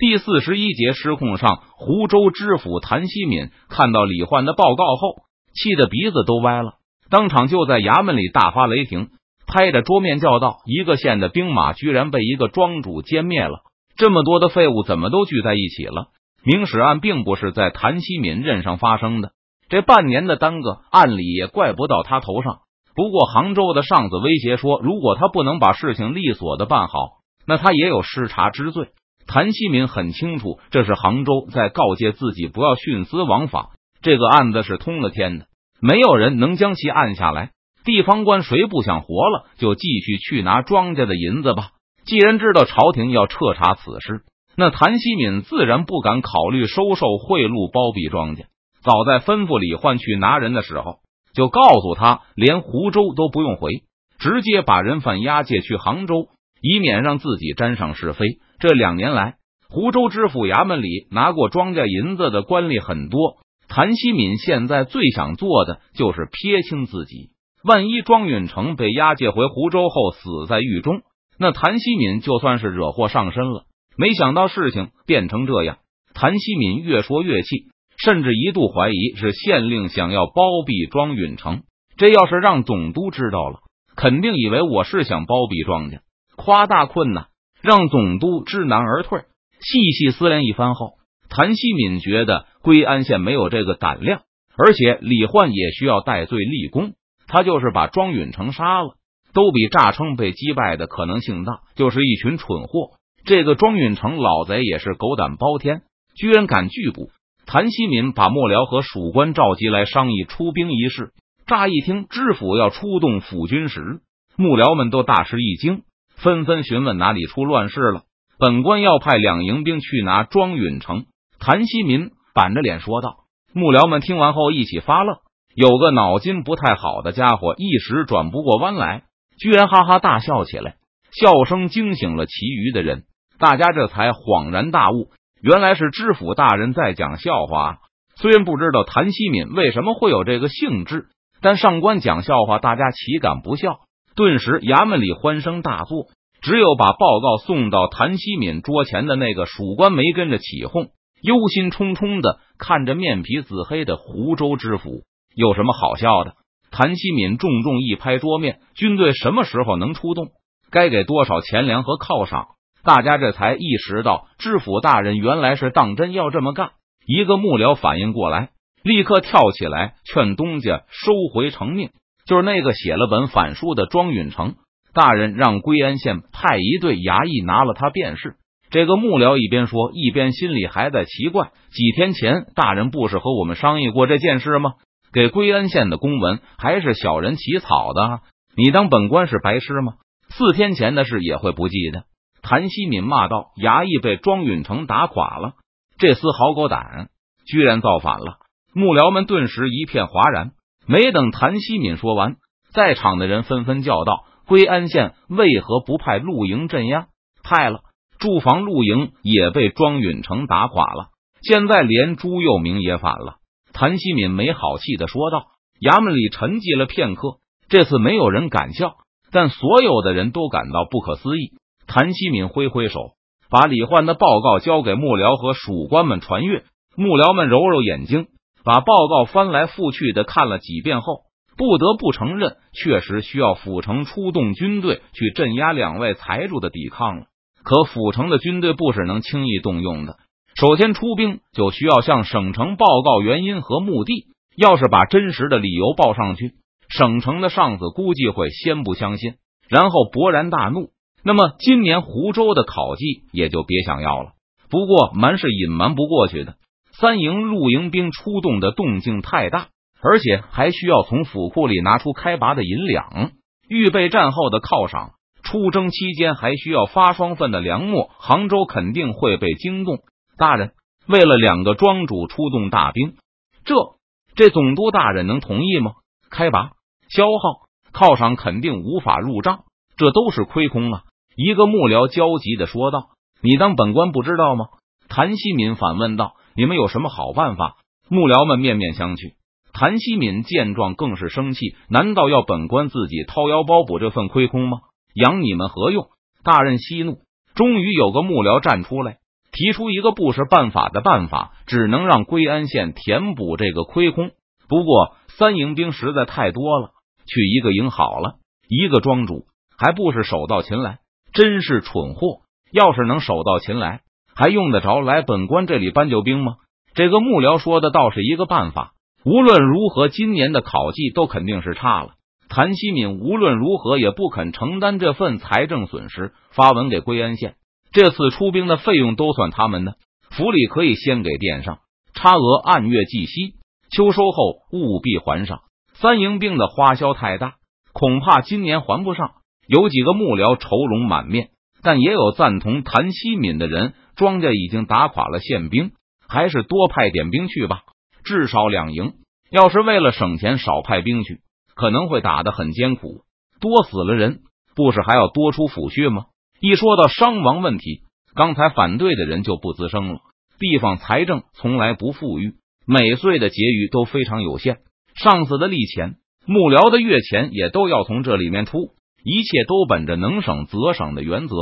第四十一节失控上，湖州知府谭希敏看到李焕的报告后，气得鼻子都歪了，当场就在衙门里大发雷霆，拍着桌面叫道：“一个县的兵马居然被一个庄主歼灭了！这么多的废物怎么都聚在一起了？”明史案并不是在谭希敏任上发生的，这半年的耽搁，按理也怪不到他头上。不过杭州的上司威胁说，如果他不能把事情利索的办好，那他也有失察之罪。谭希敏很清楚，这是杭州在告诫自己不要徇私枉法。这个案子是通了天的，没有人能将其按下来。地方官谁不想活了，就继续去拿庄家的银子吧。既然知道朝廷要彻查此事，那谭希敏自然不敢考虑收受贿赂、包庇庄家。早在吩咐李焕去拿人的时候，就告诉他，连湖州都不用回，直接把人犯押解去杭州，以免让自己沾上是非。这两年来，湖州知府衙门里拿过庄稼银子的官吏很多。谭希敏现在最想做的就是撇清自己。万一庄允成被押解回湖州后死在狱中，那谭希敏就算是惹祸上身了。没想到事情变成这样，谭希敏越说越气，甚至一度怀疑是县令想要包庇庄允成。这要是让总督知道了，肯定以为我是想包庇庄家，夸大困难。让总督知难而退。细细思量一番后，谭希敏觉得归安县没有这个胆量，而且李焕也需要戴罪立功。他就是把庄允成杀了，都比诈称被击败的可能性大。就是一群蠢货。这个庄允成老贼也是狗胆包天，居然敢拒捕。谭希敏把幕僚和属官召集来商议出兵一事。乍一听知府要出动府军时，幕僚们都大吃一惊。纷纷询问哪里出乱事了。本官要派两营兵去拿庄允成。谭希民板着脸说道。幕僚们听完后一起发愣，有个脑筋不太好的家伙一时转不过弯来，居然哈哈大笑起来，笑声惊醒了其余的人。大家这才恍然大悟，原来是知府大人在讲笑话。虽然不知道谭希敏为什么会有这个兴致，但上官讲笑话，大家岂敢不笑？顿时，衙门里欢声大作。只有把报告送到谭希敏桌前的那个属官没跟着起哄，忧心忡忡的看着面皮紫黑的湖州知府。有什么好笑的？谭希敏重重一拍桌面：“军队什么时候能出动？该给多少钱粮和犒赏？”大家这才意识到，知府大人原来是当真要这么干。一个幕僚反应过来，立刻跳起来劝东家收回成命。就是那个写了本反书的庄允成大人，让归安县派一队衙役拿了他便是。这个幕僚一边说，一边心里还在奇怪：几天前大人不是和我们商议过这件事吗？给归安县的公文还是小人起草的？你当本官是白痴吗？四天前的事也会不记得？谭希敏骂道：“衙役被庄允成打垮了，这厮好狗胆，居然造反了！”幕僚们顿时一片哗然。没等谭希敏说完，在场的人纷纷叫道：“归安县为何不派露营镇压？派了，驻防露营也被庄允成打垮了。现在连朱佑明也反了。”谭希敏没好气的说道。衙门里沉寂了片刻，这次没有人敢笑，但所有的人都感到不可思议。谭希敏挥挥手，把李焕的报告交给幕僚和属官们传阅。幕僚们揉揉眼睛。把报告翻来覆去的看了几遍后，不得不承认，确实需要府城出动军队去镇压两位财主的抵抗了。可府城的军队不是能轻易动用的。首先出兵就需要向省城报告原因和目的。要是把真实的理由报上去，省城的上司估计会先不相信，然后勃然大怒。那么今年湖州的考绩也就别想要了。不过瞒是隐瞒不过去的。三营露营兵出动的动静太大，而且还需要从府库里拿出开拔的银两，预备战后的犒赏。出征期间还需要发双份的粮秣，杭州肯定会被惊动。大人，为了两个庄主出动大兵，这这总督大人能同意吗？开拔、消耗、犒赏肯定无法入账，这都是亏空啊。一个幕僚焦急的说道：“你当本官不知道吗？”谭希敏反问道。你们有什么好办法？幕僚们面面相觑。谭希敏见状更是生气，难道要本官自己掏腰包补这份亏空吗？养你们何用？大人息怒。终于有个幕僚站出来，提出一个不是办法的办法，只能让归安县填补这个亏空。不过三营兵实在太多了，去一个营好了，一个庄主还不是手到擒来，真是蠢货！要是能手到擒来，还用得着来本官这里搬救兵吗？这个幕僚说的倒是一个办法。无论如何，今年的考绩都肯定是差了。谭希敏无论如何也不肯承担这份财政损失，发文给归安县，这次出兵的费用都算他们的，府里可以先给垫上，差额按月计息。秋收后务必还上。三营兵的花销太大，恐怕今年还不上。有几个幕僚愁容满面，但也有赞同谭希敏的人。庄家已经打垮了宪兵，还是多派点兵去吧，至少两营。要是为了省钱少派兵去，可能会打得很艰苦，多死了人，不是还要多出抚恤吗？一说到伤亡问题，刚才反对的人就不吱声了。地方财政从来不富裕。每岁的结余都非常有限，上司的利钱、幕僚的月钱也都要从这里面出，一切都本着能省则省的原则。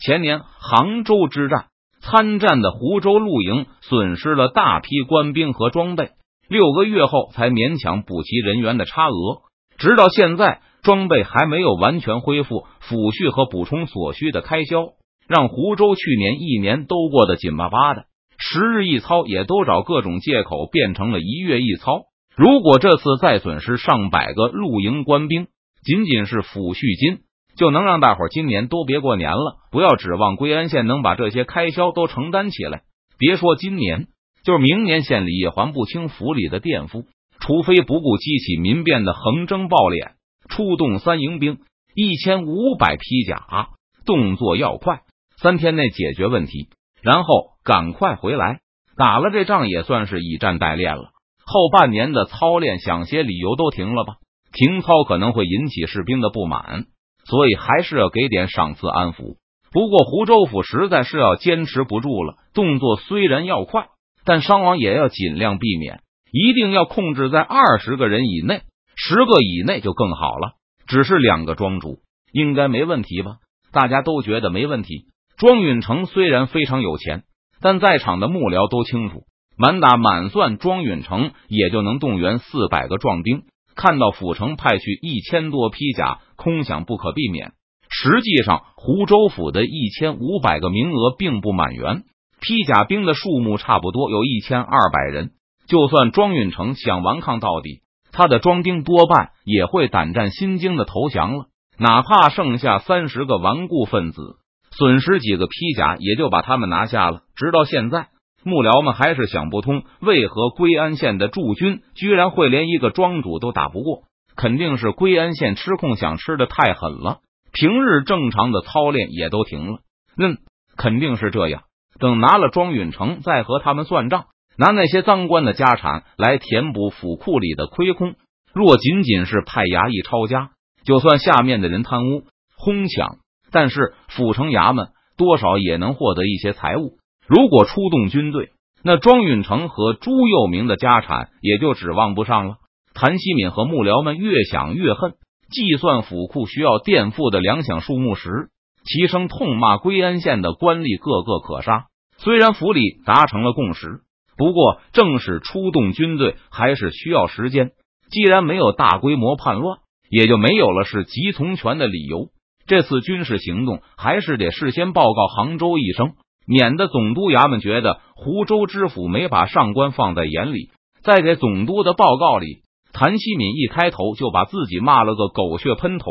前年杭州之战，参战的湖州露营损失了大批官兵和装备，六个月后才勉强补齐人员的差额，直到现在装备还没有完全恢复，抚恤和补充所需的开销，让湖州去年一年都过得紧巴巴的。十日一操也都找各种借口变成了一月一操。如果这次再损失上百个露营官兵，仅仅是抚恤金就能让大伙今年都别过年了。不要指望归安县能把这些开销都承担起来。别说今年，就是明年县里也还不清府里的垫付。除非不顾激起民变的横征暴敛，出动三营兵一千五百披甲，动作要快，三天内解决问题。然后赶快回来，打了这仗也算是以战代练了。后半年的操练，想些理由都停了吧？停操可能会引起士兵的不满，所以还是要给点赏赐安抚。不过湖州府实在是要坚持不住了，动作虽然要快，但伤亡也要尽量避免，一定要控制在二十个人以内，十个以内就更好了。只是两个庄主，应该没问题吧？大家都觉得没问题。庄允成虽然非常有钱，但在场的幕僚都清楚，满打满算庄允成也就能动员四百个壮丁。看到府城派去一千多披甲，空想不可避免。实际上，湖州府的一千五百个名额并不满员，披甲兵的数目差不多有一千二百人。就算庄允成想顽抗到底，他的庄丁多半也会胆战心惊的投降了。哪怕剩下三十个顽固分子。损失几个披甲，也就把他们拿下了。直到现在，幕僚们还是想不通，为何归安县的驻军居然会连一个庄主都打不过？肯定是归安县吃空饷吃的太狠了，平日正常的操练也都停了。嗯，肯定是这样。等拿了庄允城，再和他们算账，拿那些赃官的家产来填补府库里的亏空。若仅仅是派衙役抄家，就算下面的人贪污哄抢。但是府城衙门多少也能获得一些财物。如果出动军队，那庄允成和朱佑明的家产也就指望不上了。谭希敏和幕僚们越想越恨，计算府库需要垫付的粮饷数目时，齐声痛骂归安县的官吏个个可杀。虽然府里达成了共识，不过正式出动军队还是需要时间。既然没有大规模叛乱，也就没有了是急从权的理由。这次军事行动还是得事先报告杭州一声，免得总督衙门觉得湖州知府没把上官放在眼里。在给总督的报告里，谭希敏一开头就把自己骂了个狗血喷头，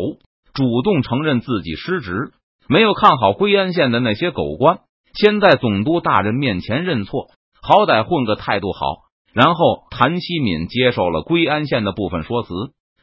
主动承认自己失职，没有看好归安县的那些狗官，先在总督大人面前认错，好歹混个态度好。然后谭希敏接受了归安县的部分说辞，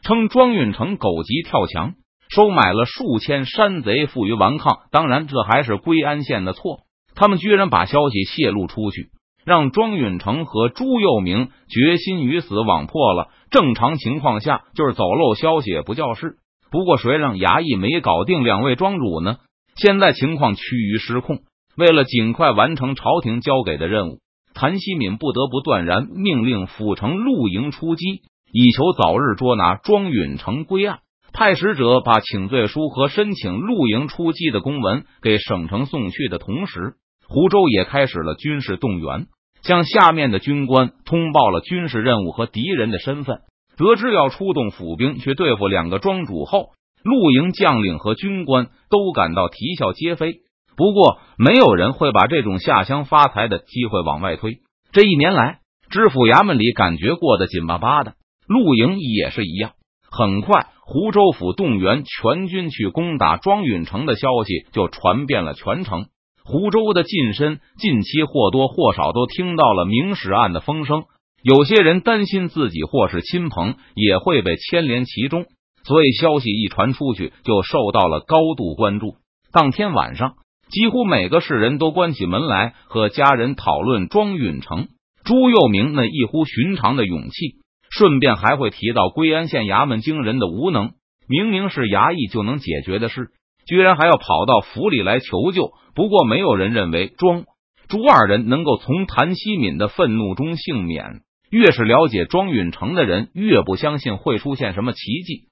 称庄运成狗急跳墙。收买了数千山贼，负隅顽抗。当然，这还是归安县的错。他们居然把消息泄露出去，让庄允成和朱佑明决心于死，网破了。正常情况下，就是走漏消息也不叫事。不过，谁让衙役没搞定两位庄主呢？现在情况趋于失控。为了尽快完成朝廷交给的任务，谭希敏不得不断然命令府城露营出击，以求早日捉拿庄允成归案。派使者把请罪书和申请露营出击的公文给省城送去的同时，湖州也开始了军事动员，向下面的军官通报了军事任务和敌人的身份。得知要出动府兵去对付两个庄主后，陆营将领和军官都感到啼笑皆非。不过，没有人会把这种下乡发财的机会往外推。这一年来，知府衙门里感觉过得紧巴巴的，陆营也是一样。很快，湖州府动员全军去攻打庄允城的消息就传遍了全城。湖州的近身近期或多或少都听到了明史案的风声，有些人担心自己或是亲朋也会被牵连其中，所以消息一传出去就受到了高度关注。当天晚上，几乎每个市人都关起门来和家人讨论庄允成。朱佑明那异乎寻常的勇气。顺便还会提到归安县衙门惊人的无能，明明是衙役就能解决的事，居然还要跑到府里来求救。不过，没有人认为庄朱二人能够从谭希敏的愤怒中幸免。越是了解庄允成的人，越不相信会出现什么奇迹。